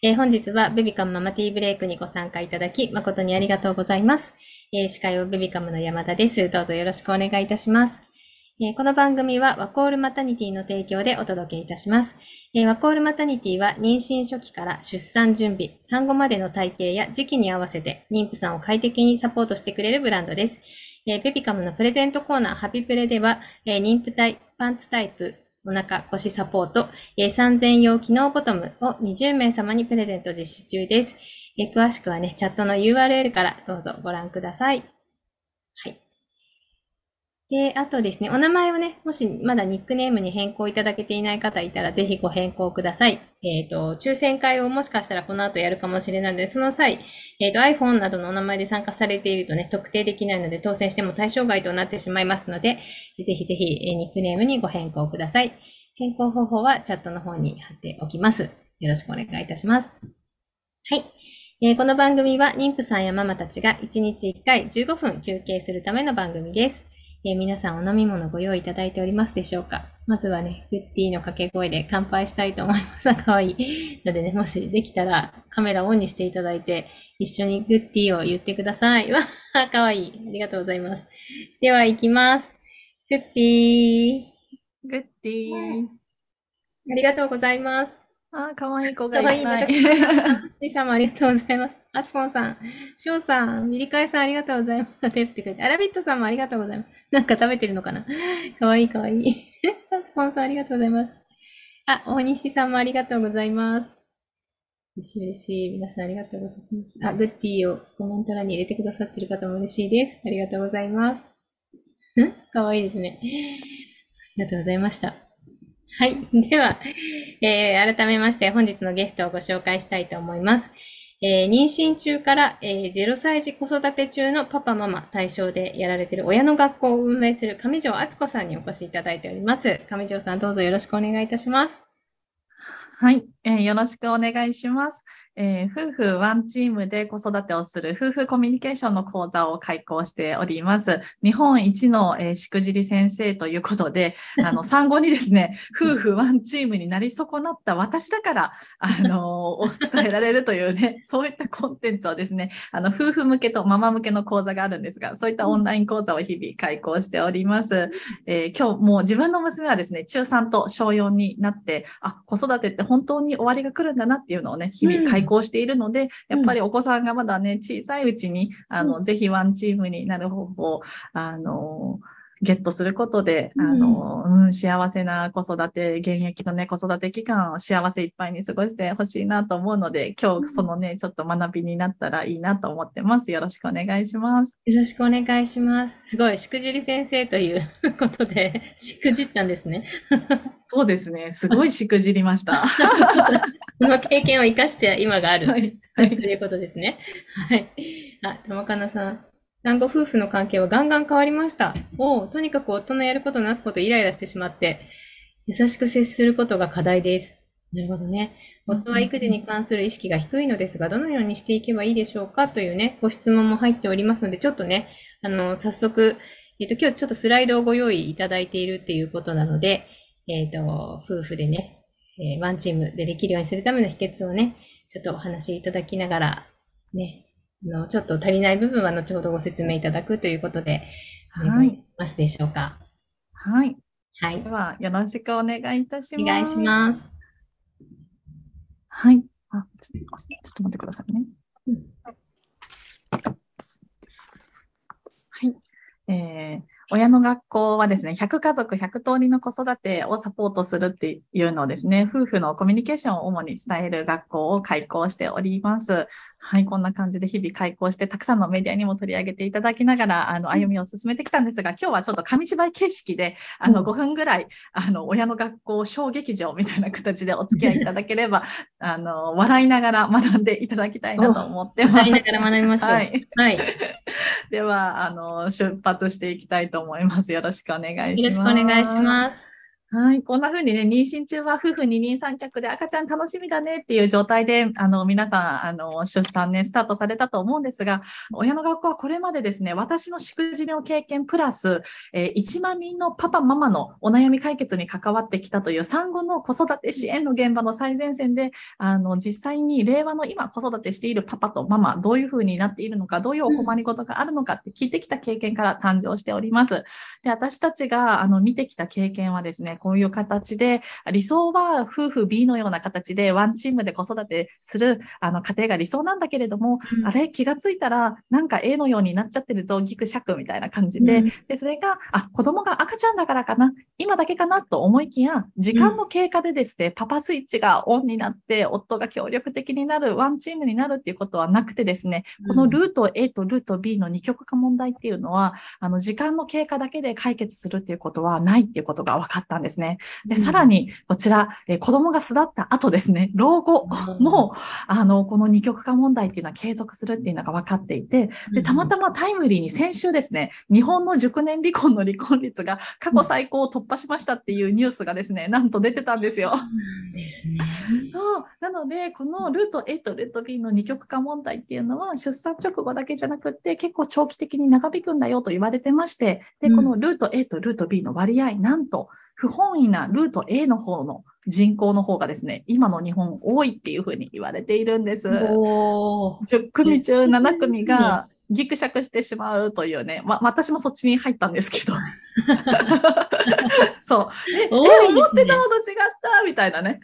えー、本日はベビカムママティーブレイクにご参加いただき、誠にありがとうございます。えー、司会はベビカムの山田です。どうぞよろしくお願いいたします。えー、この番組はワコールマタニティの提供でお届けいたします。えワコールマタニティは妊娠初期から出産準備、産後までの体型や時期に合わせて妊婦さんを快適にサポートしてくれるブランドです。えベビカムのプレゼントコーナーハピプレでは、え妊婦体、パンツタイプ、お腹、腰サポート、えー、3000用機能ボトムを20名様にプレゼント実施中です。えー、詳しくはね、チャットの URL からどうぞご覧ください。はい。で、あとですね、お名前をね、もしまだニックネームに変更いただけていない方いたら、ぜひご変更ください。えっ、ー、と、抽選会をもしかしたらこの後やるかもしれないので、その際、えっ、ー、と、iPhone などのお名前で参加されているとね、特定できないので、当選しても対象外となってしまいますので、ぜひぜひ、えニックネームにご変更ください。変更方法はチャットの方に貼っておきます。よろしくお願いいたします。はい。えー、この番組は妊婦さんやママたちが1日1回15分休憩するための番組です。えー、皆さんお飲み物ご用意いただいておりますでしょうか？まずはね、グッディの掛け声で乾杯したいと思います。かわいい。のでね、もしできたらカメラオンにしていただいて、一緒にグッディを言ってください。わかわいい。ありがとうございます。では、行きます。グッディグッディありがとうございます。あ、かわいい子がいっぱい。いさんもありがとうございます。あつぽんさん、しょうさん、みりかえさんありがとうございます。テープってくれて。アラビットさんもありがとうございます。なんか食べてるのかな？かわいいかわいい。あつぽんさんありがとうございます。あ、大西さんもありがとうございます。嬉しい嬉しい。皆さんありがとうございます。あ、グッティをコメント欄に入れてくださってる方も嬉しいです。ありがとうございます。んかわいいですね。ありがとうございました。はい。では、えー、改めまして本日のゲストをご紹介したいと思います。えー、妊娠中から、えー、0歳児子育て中のパパママ対象でやられている親の学校を運営する上条敦子さんにお越しいただいております。上条さんどうぞよろしくお願いいたします。はい、えー、よろしくお願いします。えー、夫婦ワンチームで子育てをする夫婦コミュニケーションの講座を開講しております。日本一の、えー、しくじり先生ということで、あの、産後にですね、夫婦ワンチームになり損なった私だから、あの、伝えられるというね、そういったコンテンツをですね、あの、夫婦向けとママ向けの講座があるんですが、そういったオンライン講座を日々開講しております。えー、今日もう自分の娘はですね、中3と小4になって、あ、子育てって本当に終わりが来るんだなっていうのをね、日々開講行しているので、やっぱりお子さんがまだね、小さいうちに、あの、ぜひワンチームになる方法、あの、ゲットすることで、あの、うん、幸せな子育て、現役のね、子育て期間を幸せいっぱいに過ごしてほしいなと思うので、今日そのね、ちょっと学びになったらいいなと思ってます。よろしくお願いします。よろしくお願いします。すごい、しくじり先生という ことで、しくじったんですね。そうですね。すごいしくじりました。その経験を生かして今がある、はい、ということですね。はい。あ、玉かなさん。産後夫婦の関係はガンガン変わりました。おとにかく夫のやることなすことイライラしてしまって、優しく接することが課題です。なるほどね。夫は育児に関する意識が低いのですが、どのようにしていけばいいでしょうか？というね、ご質問も入っておりますので、ちょっとね、あの、早速、えっ、と、今日ちょっとスライドをご用意いただいているっていうことなので、えっ、と、夫婦でね、えー、ワンチームでできるようにするための秘訣をね、ちょっとお話しいただきながら、ね、あの、ちょっと足りない部分は後ほどご説明いただくということで、はい。ますでしょうか？はい。はい。では、よろしくお願いいたします。お願いします。はい。あ、ちょっと待ってくださいね。うん、はい。えー親の学校はですね、100家族100通りの子育てをサポートするっていうのをですね、夫婦のコミュニケーションを主に伝える学校を開講しております。はい、こんな感じで日々開講して、たくさんのメディアにも取り上げていただきながら、あの、歩みを進めてきたんですが、今日はちょっと紙芝居形式で、あの、5分ぐらい、あの、親の学校小劇場みたいな形でお付き合いいただければ、あの、笑いながら学んでいただきたいなと思ってます。笑いながら学びましょう。はい。はい、では、あの、出発していきたいと思います。よろしくお願いします。よろしくお願いします。はい。こんな風にね、妊娠中は夫婦二人三脚で赤ちゃん楽しみだねっていう状態で、あの、皆さん、あの、出産ね、スタートされたと思うんですが、親の学校はこれまでですね、私のしくじりの経験プラス、えー、1万人のパパ、ママのお悩み解決に関わってきたという産後の子育て支援の現場の最前線で、あの、実際に令和の今子育てしているパパとママ、どういう風になっているのか、どういうお困りごとがあるのかって聞いてきた経験から誕生しております。で、私たちが、あの、見てきた経験はですね、こういう形で、理想は夫婦 B のような形でワンチームで子育てするあの家庭が理想なんだけれども、うん、あれ気がついたらなんか A のようになっちゃってるぞ、ギクシャクみたいな感じで、うん、で、それが、あ、子供が赤ちゃんだからかな、今だけかなと思いきや、時間の経過でですね、うん、パパスイッチがオンになって、夫が協力的になる、ワンチームになるっていうことはなくてですね、このルート A とルート B の二極化問題っていうのは、あの、時間の経過だけで解決するっていうことはないっていうことが分かったんですね。で、さらに、こちら、えー、子供が巣立った後ですね、老後も、あの、この二極化問題っていうのは継続するっていうのが分かっていて、で、たまたまタイムリーに先週ですね、日本の熟年離婚の離婚率が過去最高を突破しましたっていうニュースがですね、なんと出てたんですよ。ですね。そう。なので、このルート A とルート B の二極化問題っていうのは、出産直後だけじゃなくって、結構長期的に長引くんだよと言われてまして、で、このルート A とルート B の割合、なんと、不本意なルート A の方の人口の方がですね、今の日本多いっていうふうに言われているんです。10組中7組がギクシャクしてしまうというね、ま、私もそっちに入ったんですけど。そう。え、思ってたのと違ったみたいなね。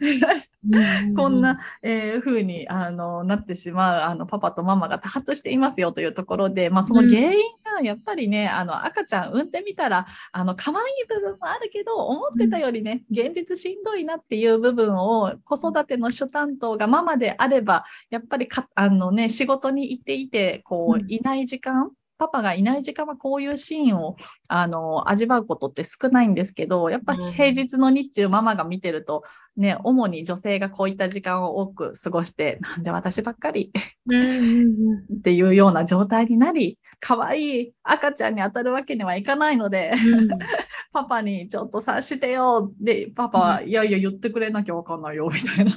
こんな、えー、風にあのなってしまうあのパパとママが多発していますよというところで、まあ、その原因がやっぱりね、あの赤ちゃん産んでみたらあの可愛い部分もあるけど思ってたよりね現実しんどいなっていう部分を子育ての主担当がママであればやっぱりかあの、ね、仕事に行っていてこういない時間、パパがいない時間はこういうシーンをあの味わうことって少ないんですけど、やっぱ平日の日中ママが見てると、ね、主に女性がこういった時間を多く過ごして、なんで私ばっかりっていうような状態になり、可愛い赤ちゃんに当たるわけにはいかないので、うん、パパにちょっと察してよ。で、パパは、いやいや言ってくれなきゃわかんないよ、みたいな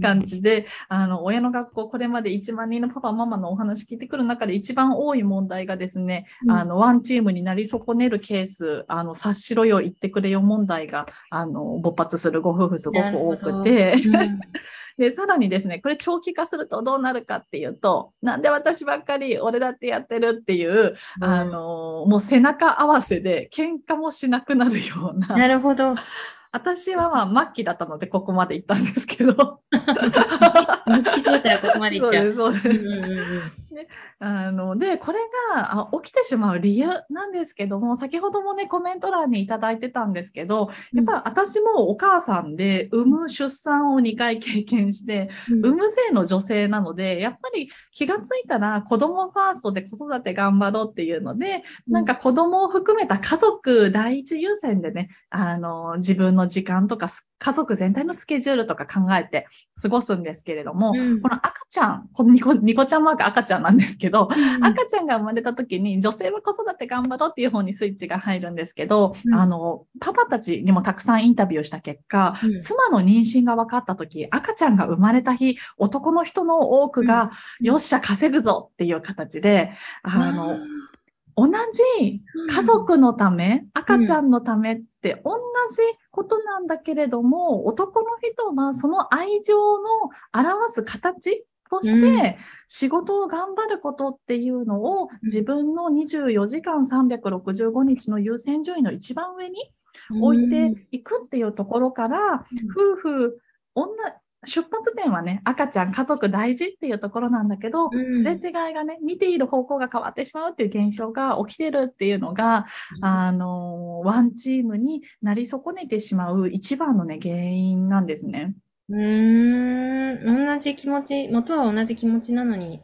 感じで、あの、親の学校、これまで1万人のパパ、ママのお話聞いてくる中で一番多い問題がですね、うん、あの、ワンチームになり損ねるケース、あの、察しろよ、言ってくれよ問題が、あの、勃発するご夫婦すごく多くて、で、さらにですね、これ長期化するとどうなるかっていうと、なんで私ばっかり俺だってやってるっていう、うん、あの、もう背中合わせで喧嘩もしなくなるような。なるほど。私はまあ末期だったのでここまで行ったんですけど。末期状態はここまで行っちゃう。そうです。そうです。ね、あのでこれが起きてしまう理由なんですけども先ほどもねコメント欄に頂いてたんですけどやっぱ私もお母さんで産む出産を2回経験して、産む性の女性なのでやっぱり気がついたら子供ファーストで子育て頑張ろうっていうのでなんか子供を含めた家族第一優先でねあの自分の時間とか家族全体のスケジュールとか考えて過ごすんですけれども、うん、この赤ちゃん、このニコニコちゃんマーク赤ちゃんなんですけど、うん、赤ちゃんが生まれた時に女性は子育て頑張ろうっていう方にスイッチが入るんですけど、うん、あの、パパたちにもたくさんインタビューした結果、妻の妊娠が分かった時、赤ちゃんが生まれた日、男の人の多くが、よっしゃ稼ぐぞっていう形で、あの、同じ家族のため、赤ちゃんのためって同じことなんだけれども、男の人はその愛情の表す形として仕事を頑張ることっていうのを自分の24時間365日の優先順位の一番上に置いていくっていうところから、夫婦、女、出発点はね、赤ちゃん、家族大事っていうところなんだけど、うん、すれ違いがね、見ている方向が変わってしまうっていう現象が起きてるっていうのが、うん、あの、ワンチームになり損ねてしまう一番のね、原因なんですね。うーん、同じ気持ち、元は同じ気持ちなのにっ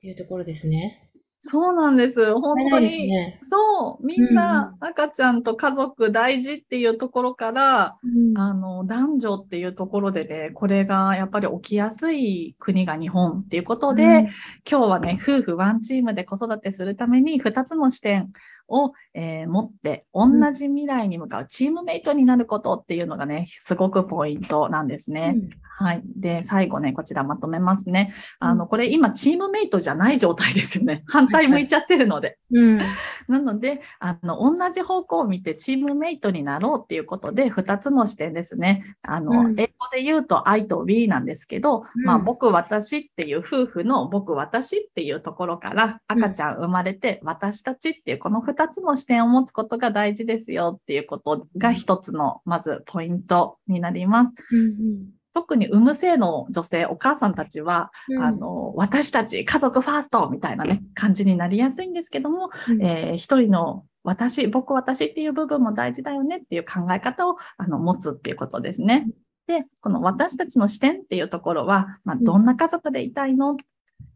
ていうところですね。そうなんです。本当に、ね、そう、みんな赤ちゃんと家族大事っていうところから、うん、あの、男女っていうところでね、これがやっぱり起きやすい国が日本っていうことで、うん、今日はね、夫婦ワンチームで子育てするために2つの視点を、えー持って、同じ未来に向かうチームメイトになることっていうのがね、すごくポイントなんですね。はい。で、最後ね、こちらまとめますね。あの、これ今、チームメイトじゃない状態ですよね。反対向いちゃってるので。うん。なので、あの、同じ方向を見てチームメイトになろうっていうことで、2つの視点ですね。あの、うん英語で言うと I と We なんですけど、うんまあ、僕、私っていう夫婦の僕、私っていうところから、赤ちゃん生まれて、私たちっていうこの2つの視点を持つことが大事ですよっていうことが一つの、まず、ポイントになります。うん特に産む性の女性、お母さんたちは、うん。あの、私たち家族ファーストみたいなね、感じになりやすいんですけども、うん、えー一人の私、僕、私っていう部分も大事だよねっていう考え方をあの持つっていうことですね。で、この私たちの視点っていうところは、まあ、うんどんな家族でいたいの、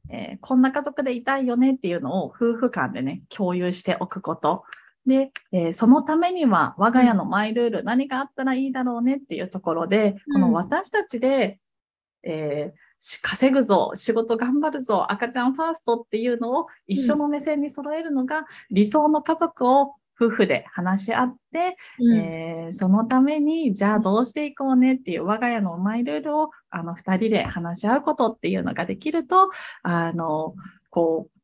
えーこんな家族でいたいよねっていうのを夫婦間でね、共有しておくこと。で、えーそのためには我が家のマイルール、何があったらいいだろうねっていうところで、うんこの私たちで、えーし稼ぐぞ、仕事頑張るぞ、赤ちゃんファーストっていうのを一緒の目線に揃えるのが、理想の家族を夫婦で話し合って、うん。えーそのために、じゃあどうしていこうねっていう我が家のマイルールを、あの、二人で話し合うことっていうのができると、あの、こう、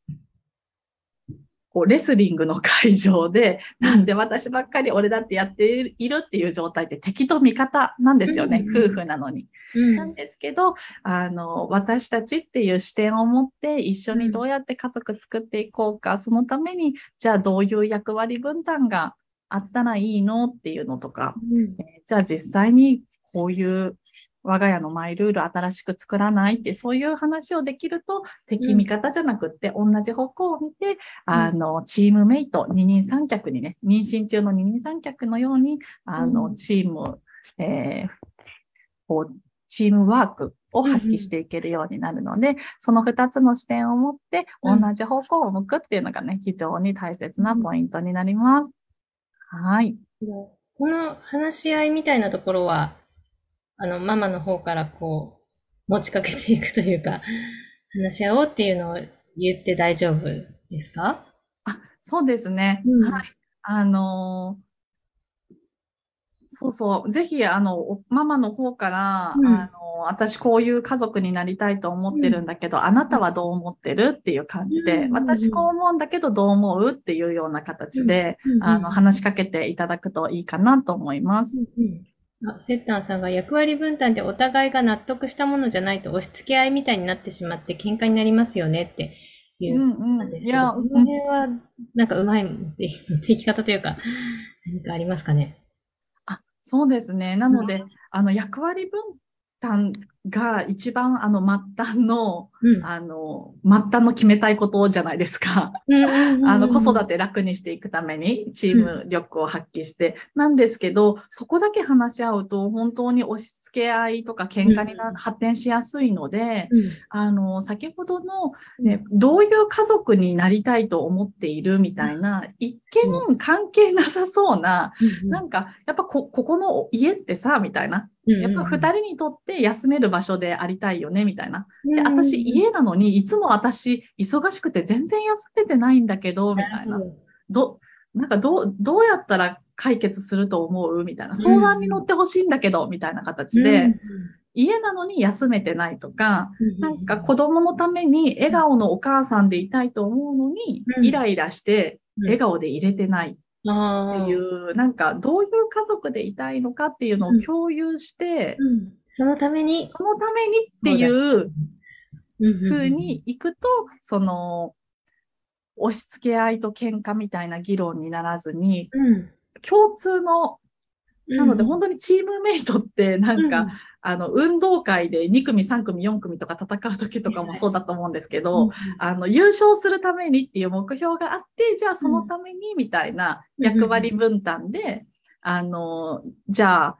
こうレスリングの会場で、なんで私ばっかり俺だってやっているっていう状態って敵と味方なんですよね、うんうんうん。夫婦なのに。うん。なんですけど、あの、私たちっていう視点を持って一緒にどうやって家族作っていこうか、そのために、じゃあどういう役割分担があったらいいのっていうのとか、うん。えーじゃあ実際にこういう我が家のマイルール新しく作らないって、そういう話をできると、敵味方じゃなくって、同じ方向を見て、あの、チームメイト、二人三脚にね、妊娠中の二人三脚のように、あの、うんチーム、えーこう、チームワークを発揮していけるようになるので、その二つの視点を持って、同うんじ方向を向くっていうのがね、非常に大切なポイントになります。はい。この話し合いみたいなところは、あの、ママの方からこう、持ちかけていくというか、話し合おうっていうのを言って大丈夫ですか？あ、そうですね。うんはい。あのーそうそう。ぜひ、あの、おママの方から、うんあの、私こういう家族になりたいと思ってるんだけど、あなたはどう思ってるっていう感じで、うん私こう思うんだけどどう思うっていうような形で、うんあの、話しかけていただくといいかなと思います。あ、セッタンさんが役割分担ってお互いが納得したものじゃないと押し付け合いみたいになってしまって喧嘩になりますよねっていううなんんうん。ですけど、いや、この辺はなんかうまい持っていき方というか、何かありますかね？あ、そうですね。なので、あの、役割分担が一番、あの、末端の、うん。あの、末端の決めたいことじゃないですか。あの、子育て楽にしていくためにチーム力を発揮して、なんですけど、そこだけ話し合うと本当に押し付け合いとか喧嘩になうん発展しやすいので、うんあの、先ほどの、ね、どういう家族になりたいと思っているみたいな、一見関係なさそうな、なんか、やっぱこ、ここの家ってさ、みたいな。やっぱ二人にとって休める場所でありたいよね、みたいな。で、私、家なのに、いつも私、忙しくて全然休めてないんだけど、みたいな。ど、なんかどう、どうやったら解決すると思う？みたいな。相談に乗ってほしいんだけど、みたいな形で、家なのに休めてないとか、なんか子供のために笑顔のお母さんでいたいと思うのに、うん。イライラして笑顔で入れてない。っていっう、なんかどういう家族でいたいのかっていうのを共有して、そのために、そのためにっていうふ風に行くと、その、押し付け合いと喧嘩みたいな議論にならずに、共通の、なので本当にチームメイトってなんか、あの、運動会で2組、3組、4組とか戦う時とかもそうだと思うんですけど、あの、優勝するためにっていう目標があって、じゃあそのためにみたいな役割分担で、あの、じゃあ、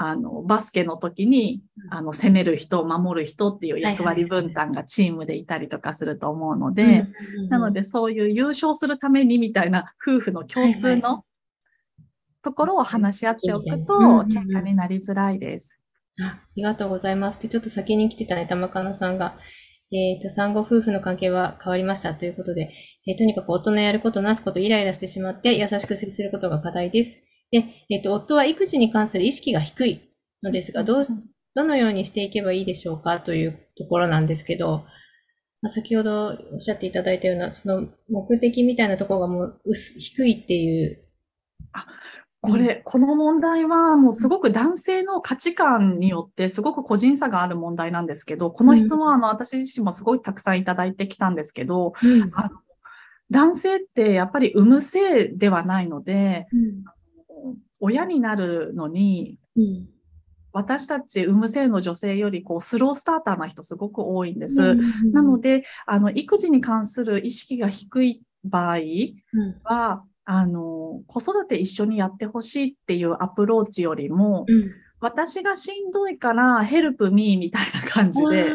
あの、バスケの時に、あの、攻める人、守る人っていう役割分担がチームでいたりとかすると思うので、なのでそういう優勝するためにみたいな夫婦の共通のところを話し合っておくと、喧嘩になりづらいです。あありがとうございます。で、ちょっと先に来てたね、玉かなさんが、えっ、と、産後夫婦の関係は変わりましたということで、えーとにかく夫のやることなすことイライラしてしまって優しく接することが課題です。で、えっ、と、夫は育児に関する意識が低いのですが、どう、どのようにしていけばいいでしょうか？というところなんですけど、まあ、先ほどおっしゃっていただいたような、その目的みたいなところがもう薄低いっていう。これ、この問題はもうすごく男性の価値観によってすごく個人差がある問題なんですけど、この質問はあの私自身もすごいたくさんいただいてきたんですけど、うん。あの男性ってやっぱり産む性ではないので、親になるのに、うん。私たち産む性の女性よりこうスロースターターな人すごく多いんです。なので、あの、育児に関する意識が低い場合うんは、あの、子育て一緒にやってほしいっていうアプローチよりも、うん。私がしんどいからヘルプミーみたいな感じで、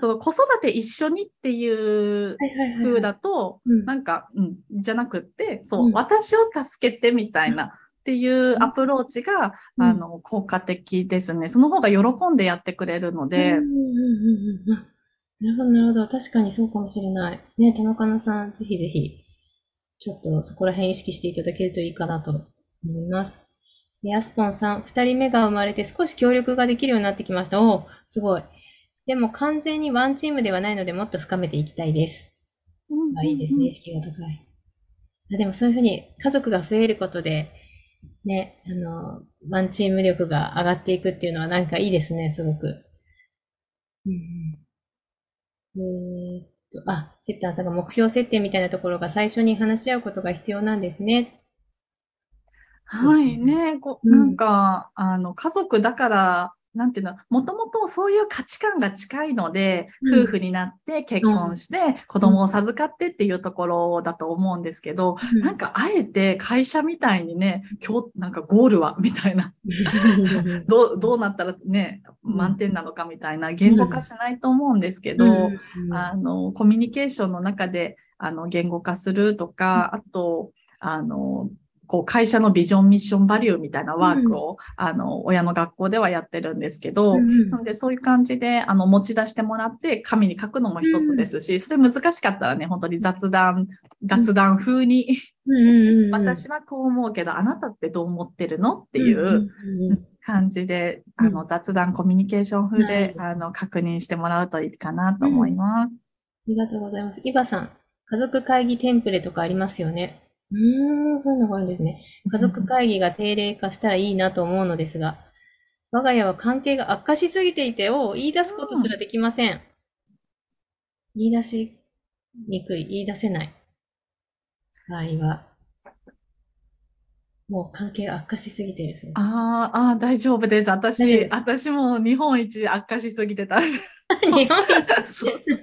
その子育て一緒にっていう風だと、うん。なんか、うん、じゃなくって、そう、うん。私を助けてみたいなっていうアプローチが、うん。あの、効果的ですね。その方が喜んでやってくれるので、なるほど、なるほど。確かにそうかもしれない。ね、玉かなさん、ぜひぜひ、ちょっとそこら辺意識していただけるといいかなと思います。でアスポンさん、二人目が生まれて少し協力ができるようになってきました。おお、すごい。でも完全にワンチームではないので、もっと深めていきたいです。うんあいいですね、意識が高い。あでもそういうふうに家族が増えることで、ね、あの、ワンチーム力が上がっていくっていうのはなんかいいですね、すごく。うんうん、えーあ、セッターさんが目標設定みたいなところが最初に話し合うことが必要なんですね。はい。ね、こうん。なんか、あの、家族だから、なんていうの、もともとそういう価値観が近いので、うん。夫婦になって結婚して、子供を授かってっていうところだと思うんですけど、なんかあえて会社みたいにね、今日なんかゴールはみたいな、どう、どうなったらね、うん満点なのかみたいな言語化しないと思うんですけど、うん。あの、コミュニケーションの中で、あの、言語化するとか、あと、あの、こう、会社のビジョン、ミッション、バリューみたいなワークを、あの、親の学校ではやってるんですけど、うんなので、そういう感じで、あの、持ち出してもらって、紙に書くのも一つですし、それ難しかったらね、本当に雑談、雑談風に、うんうんうん私はこう思うけど、あなたってどう思ってるの？っていんんうんうん。感じで、うんあの、雑談、コミュニケーション風で、はいあの、確認してもらうといいかなと思います。ありがとうございます。イバさん、家族会議テンプレとかありますよね。うーん、そういうのがあるんですね。家族会議が定例化したらいいなと思うのですが、我が家は関係が悪化しすぎていて、を言い出すことすらできません。言い出しにくい、言い出せない場合は、もう関係が悪化しすぎているそうです。あーあー、大丈夫です。大私私も日本一悪化しすぎてた。日本一 そうそう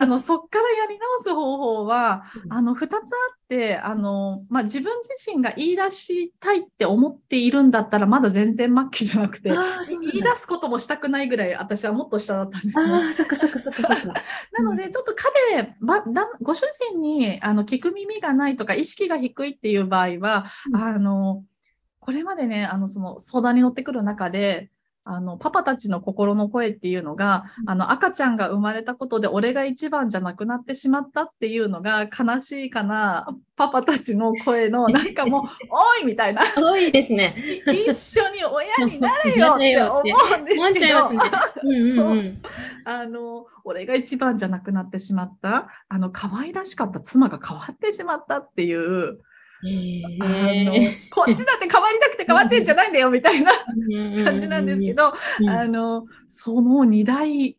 あの、そっからやり直す方法は、あの、二つあって、あの、まあ、自分自身が言い出したいって思っているんだったら、まだ全然末期じゃなくて、言い出すこともしたくないぐらい、私はもっと下だったんですね。ああ、そっかそっかそっかそっか。なので、ちょっと彼、ばだご主人にあの聞く耳がないとか、意識が低いっていう場合は、うんあの、これまでね、あの、その相談に乗ってくる中で、あの、パパたちの心の声っていうのが、うん。あの、赤ちゃんが生まれたことで俺が一番じゃなくなってしまったっていうのが悲しいかな、パパたちの声の、なんかもう、おいみたいな、多いですね。い一緒に親になれよって思うんですけど。あの、俺が一番じゃなくなってしまった、あの、可愛らしかった妻が変わってしまったっていう、あのへ、こっちだって変わりたくて変わってんじゃないんだよみたいなー感じなんですけど、うん。あの、その二大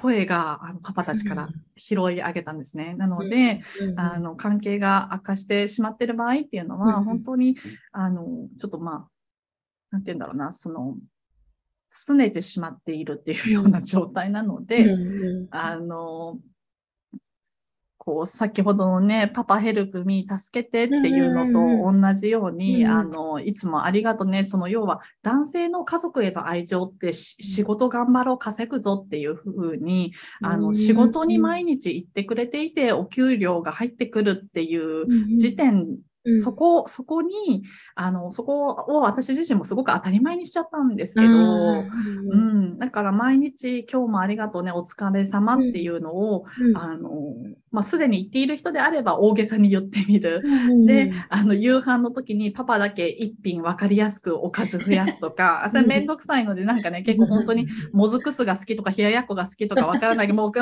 声があのパパたちから拾い上げたんですね。なので、うんあの、関係が悪化してしまってる場合っていうのうんは、本当に、あの、ちょっとまあ、なんて言うんだろうな、その、拗ねてしまっているっていうような状態なので、あの、こう、先ほどのね、パパヘルプミー助けてっていうのとうん同じように、うんあの、いつもありがとね、その要は男性の家族への愛情ってし仕事頑張ろう、稼ぐぞっていうふうに、あの、仕事に毎日行ってくれていて、お給料が入ってくるっていう時点うん。そこ、そこに、あの、そこを私自身もすごく当たり前にしちゃったんですけど、ううん。ん、だから毎日今日もありがとうね、お疲れ様っていうのを、うん。あの、まあ、すでに言っている人であれば大げさに言ってみる。うんで、あの、夕飯の時にパパだけ一品分かりやすくおかず増やすとか、あそれめんどくさいので、なんかね、結構本当に、もずく酢が好きとか冷ややっこが好きとかわからないけど、もう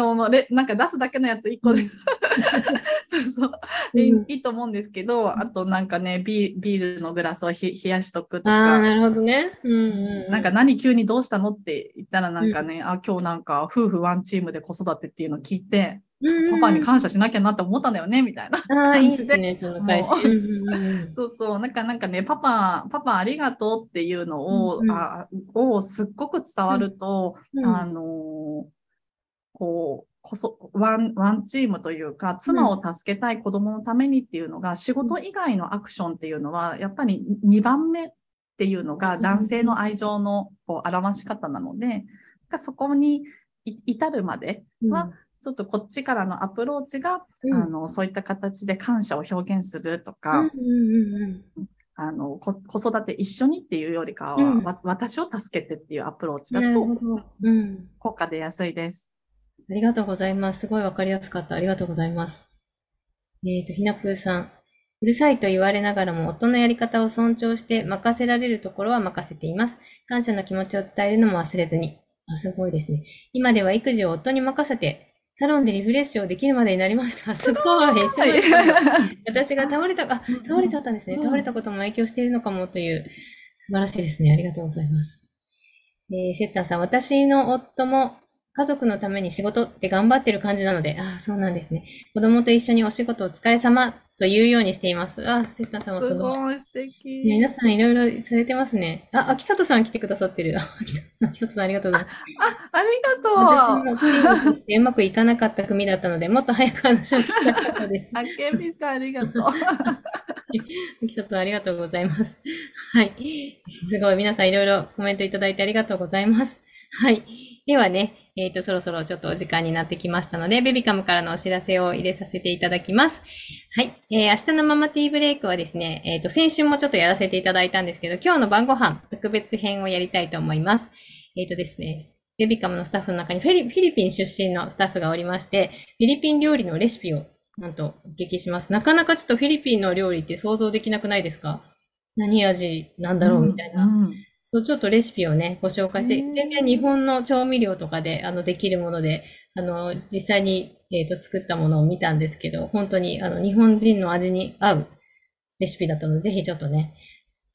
なんか出すだけのやつ一個で、そうそう、いいうん。いいと思うんですけど、あとなんかね、ビービールのグラスをひ冷やしとくとか、なるほどね。うんうん。なんか何急にどうしたのって言ったらなんかね、あ、今日なんか夫婦ワンチームで子育てっていうのを聞いて、パパに感謝しなきゃなって思ったんだよね、みたいな。感じで。ですね、その返し。もう。うんうんうん。そうそう、なんかなんかね、パパ、パパありがとうっていうのを、うんうん。あをすっごく伝わると、うん。あのーこう、こそワン、ワンチームというか、妻を助けたい子供のためにっていうのが、仕事以外のアクションっていうのは、やっぱり2番目っていうのが男性の愛情のこう表し方なので、なんかそこにい至るまでうん。は、ちょっとこっちからのアプローチが、うんあの、そういった形で感謝を表現するとか、うんうんうんあのこ子育て一緒にっていうよりかは、うんわ私を助けてっていうアプローチうん。だと。うん。効果出やすいです。ありがとうございます。すごいわかりやすかった。ありがとうございます。えっ、と、ひなぷーさん。うるさいと言われながらも夫のやり方を尊重して任せられるところは任せています。感謝の気持ちを伝えるのも忘れずに。あ、すごいですね。今では育児を夫に任せて、サロンでリフレッシュをできるまでになりました。すごい。すごい。私が倒れた、あ、倒れちゃったんですね。うん倒れたことも影響しているのかもという、素晴らしいですね。ありがとうございます。えー、セッタンさん、私の夫も家族のために仕事って頑張ってる感じなので、ああ、そうなんですね。子供と一緒にお仕事お疲れ様と言うようにしています。ああ、セッタンさんもすすごい。ごい素敵。皆さんいろいろされてますね。あ、秋里さん来てくださってる。あ秋里さんありがとうございます。あ、あり私がとう。うまくいかなかった組だったので、もっと早く話を聞きたかったです。あけみさんありがとう。秋里さんありがとうございます。はい。すごい。皆さんいろいろコメントいただいてありがとうございます。はい。ではね、えっ、と、そろそろちょっとお時間になってきましたので、ベビカムからのお知らせを入れさせていただきます。はい。えー明日のママティーブレイクはですね、えっ、と、先週もちょっとやらせていただいたんですけど、今日の晩ご飯特別編をやりたいと思います。えっ、とですね、ベビカムのスタッフの中にフィリフィリピン出身のスタッフがおりまして、フィリピン料理のレシピをなんとお聞きします。なかなかちょっとフィリピンの料理って想像できなくないですか？何味なんだろう？みたいな。うんそう、ちょっとレシピをね、ご紹介して、うん全然日本の調味料とかで、あの、できるもので、あの、実際に、えっ、と、作ったものを見たんですけど、本当に、あの、日本人の味に合うレシピだったので、ぜひちょっとね、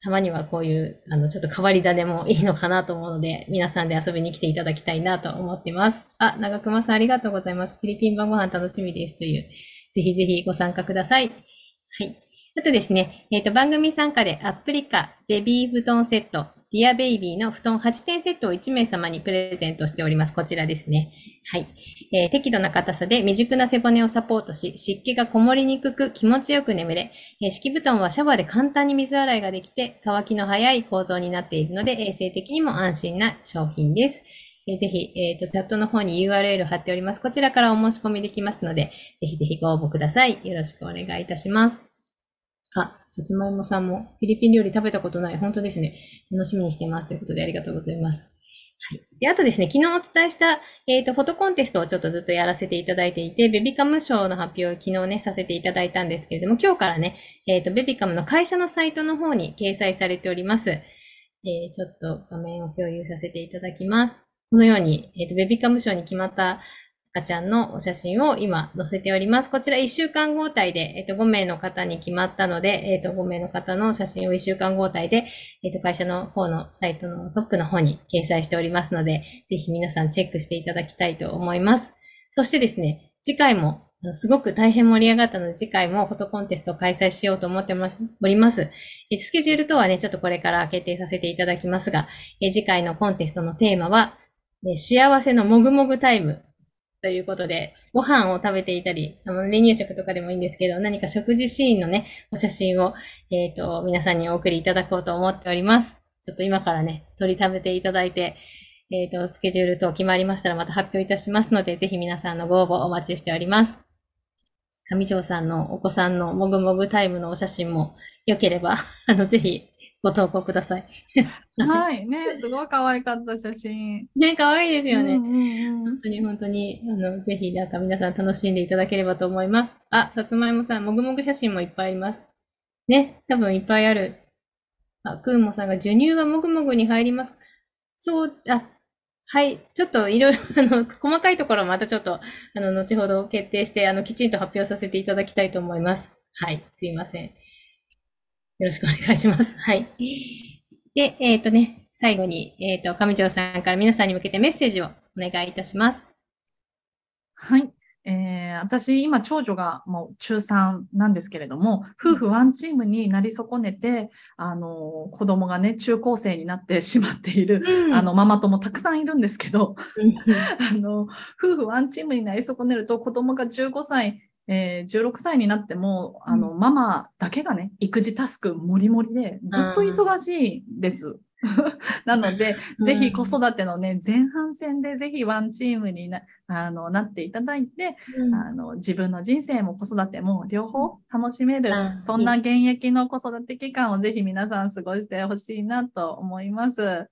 たまにはこういう、あの、ちょっと変わり種もいいのかなと思うので、皆さんで遊びに来ていただきたいなと思ってます。あ、長熊さんありがとうございます。フィリピン晩ご飯楽しみですという、ぜひぜひご参加ください。はい。あとですね、えっ、と、番組参加でアプリカベビー布団セット、ディアベイビーの布団8点セットを1名様にプレゼントしております。こちらですね。はい。えー適度な硬さで未熟な背骨をサポートし、湿気がこもりにくく気持ちよく眠れ、えー敷布団はシャワーで簡単に水洗いができて、乾きの早い構造になっているので、衛生的にも安心な商品です。えーぜひ、えっ、と、チャットの方に URL 貼っております。こちらからお申し込みできますので、ぜひぜひご応募ください。よろしくお願いいたします。さつまいもさんもフィリピン料理食べたことない。本当ですね。楽しみにしてます。ということでありがとうございます。はい。で、あとですね、昨日お伝えした、えっ、と、フォトコンテストをちょっとずっとやらせていただいていて、ベビカム賞の発表を昨日ね、させていただいたんですけれども、今日からね、えっ、と、ベビカムの会社のサイトの方に掲載されております。えーちょっと画面を共有させていただきます。このように、えっ、と、ベビカム賞に決まった赤ちゃんのお写真を今載せております。こちら1週間交代で、えっと、5名の方に決まったので、えっと、5名の方の写真を1週間交代で、えっと、会社の方のサイトのトップの方に掲載しておりますので、ぜひ皆さんチェックしていただきたいと思います。そしてですね、次回も、すごく大変盛り上がったので、次回もフォトコンテストを開催しようと思っております。スケジュール等はね、ちょっとこれから決定させていただきますが、次回のコンテストのテーマは、幸せのもぐもぐタイムということで、ご飯を食べていたり、あの離乳食とかでもいいんですけど、何か食事シーンのね、お写真を、えっ、と、皆さんにお送りいただこうと思っております。ちょっと今からね、取り食べていただいて、えっ、と、スケジュール等決まりましたらまた発表いたしますので、ぜひ皆さんのご応募お待ちしております。上条さんのお子さんのもぐもぐタイムのお写真も良ければ、あの、ぜひご投稿ください。はい。ね、すごい可愛かった写真。ね、可愛いですよね。うんうんうん本当に本当に、あの、ぜひなんか皆さん楽しんでいただければと思います。あ、さつまいもさん、もぐもぐ写真もいっぱいあります。ね、多分いっぱいある。あ、くーもさんが授乳はもぐもぐに入ります。そう、あ、はい、ちょっといろいろ、あの、細かいところまたちょっと、あの、後ほど決定して、あの、きちんと発表させていただきたいと思います。はい、すいません。よろしくお願いします。はい。で、えっ、とね、最後に、えっ、と、上条さんから皆さんに向けてメッセージをお願いいたします。はい。えー私、今、長女がもう中3なんですけれども、夫婦ワンチームになり損ねて、あの、子供がね、中高生になってしまっている、うん。あの、ママ友たくさんいるんですけど、うん。あの、夫婦ワンチームになり損ねると、子供が15歳、えー16歳になっても、あの、ママだけがね、育児タスクもりもりで、ずっと忙しいです。なので、ぜひ子育てのね、前半戦でぜひワンチームになあのなっていただいて、うんあの自分の人生も子育ても両方楽しめる、あそんな現役の子育て期間をぜひ皆さん過ごしてほしいなと思います。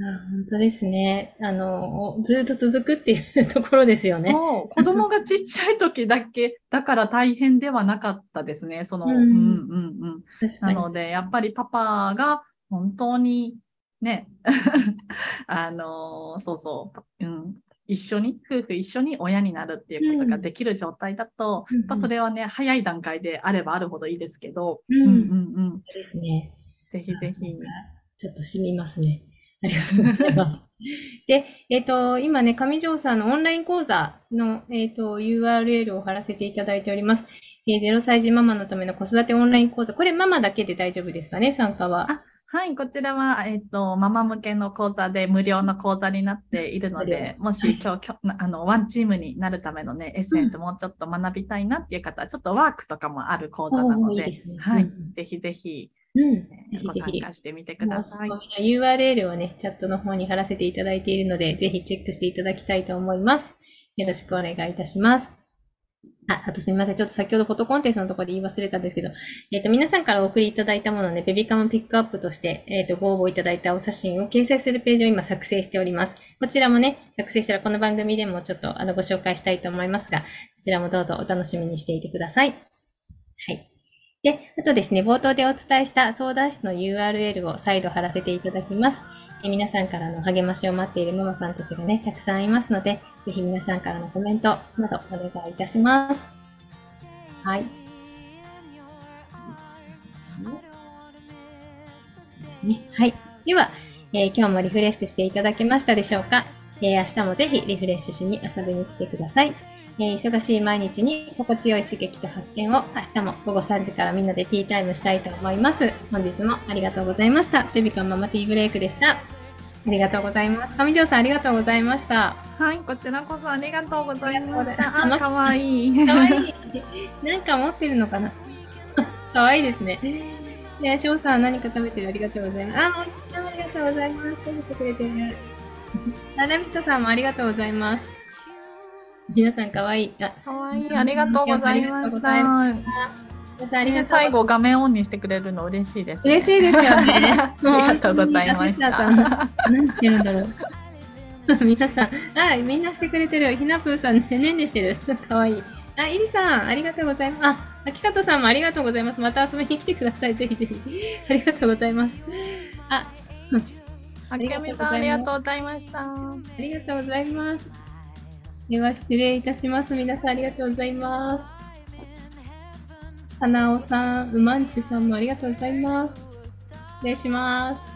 あ本当ですね。あの、ずっと続くっていうところですよね。もう子供がちっちゃい時だけだから大変ではなかったですね。その、うんうんうん。なので、やっぱりパパが本当にね、あのそうそう、うん、一緒に、夫婦一緒に親になるっていうことができる状態だと、うんやっぱそれはね、早い段階であればあるほどいいですけど、うんうんうんうん、そうですね。ぜひぜひ。ちょっと染みますね。ありがとうございます。で、えっ、と、今ね、上条さんのオンライン講座の、えっ、と、URL を貼らせていただいております。えー、0歳児ママのための子育てオンライン講座。これママだけで大丈夫ですかね、参加は。あはい、こちらは、えっと、ママ向けの講座で無料の講座になっているので、もし今日、あの、ワンチームになるためのね、エッセンスもうちょっと学びたいなっていう方は、ちょっとワークとかもある講座なので、おーいいですねはい、うんぜひぜひ、うん。えーご参。加してみてください。URL をね、チャットの方に貼らせていただいているので、ぜひチェックしていただきたいと思います。よろしくお願いいたします。あ、あとすみません。ちょっと先ほどフォトコンテンツのところで言い忘れたんですけど、えっ、と、皆さんからお送りいただいたものをね、ベビカムピックアップとして、えっ、と、ご応募いただいたお写真を掲載するページを今作成しております。こちらもね、作成したらこの番組でもちょっとあのご紹介したいと思いますが、こちらもどうぞお楽しみにしていてください。はい。で、あとですね、冒頭でお伝えした相談室の URL を再度貼らせていただきます。え皆さんからの励ましを待っているママさんたちがね、たくさんいますので、ぜひ皆さんからのコメントなどお願いいたします。はい。はい。では、えー今日もリフレッシュしていただけましたでしょうか、えー明日もぜひリフレッシュしに遊びに来てください。えー忙しい毎日に心地よい刺激と発見を明日も午後3時からみんなでティータイムしたいと思います。本日もありがとうございました。ベビカンママティーブレイクでした。ありがとうございます。上条さんありがとうございました。はい、こちらこそありがとうございました。あ、かわいい。かわいい。なんか持ってるのかな？かわいいですね。で、翔さん何か食べてる？ありがとうございます。あ、おじさんありがとうございます。食べてくれてる。あラミットさんもありがとうございます。皆さんかわいい。あ、かわいい。ありがとうございました。ます。最後画面オンにしてくれるの嬉しいです、ね。嬉しいですよね。ありがとうございました。た。何してるんだろう。皆さん、あ、みんなしてくれてる。ひなぷーさん、ねねんでしてる。かわいい。あ、いりさん、ありがとうございます。あ、秋里さんもありがとうございます。また遊びに来てください。ぜひぜひ。ありがとうございます。あ、あけみさん、ありがとうございました。ありがとうございます。では、失礼いたします。皆さん、ありがとうございます。花尾さん、うまんちゅさんもありがとうございます。失礼します。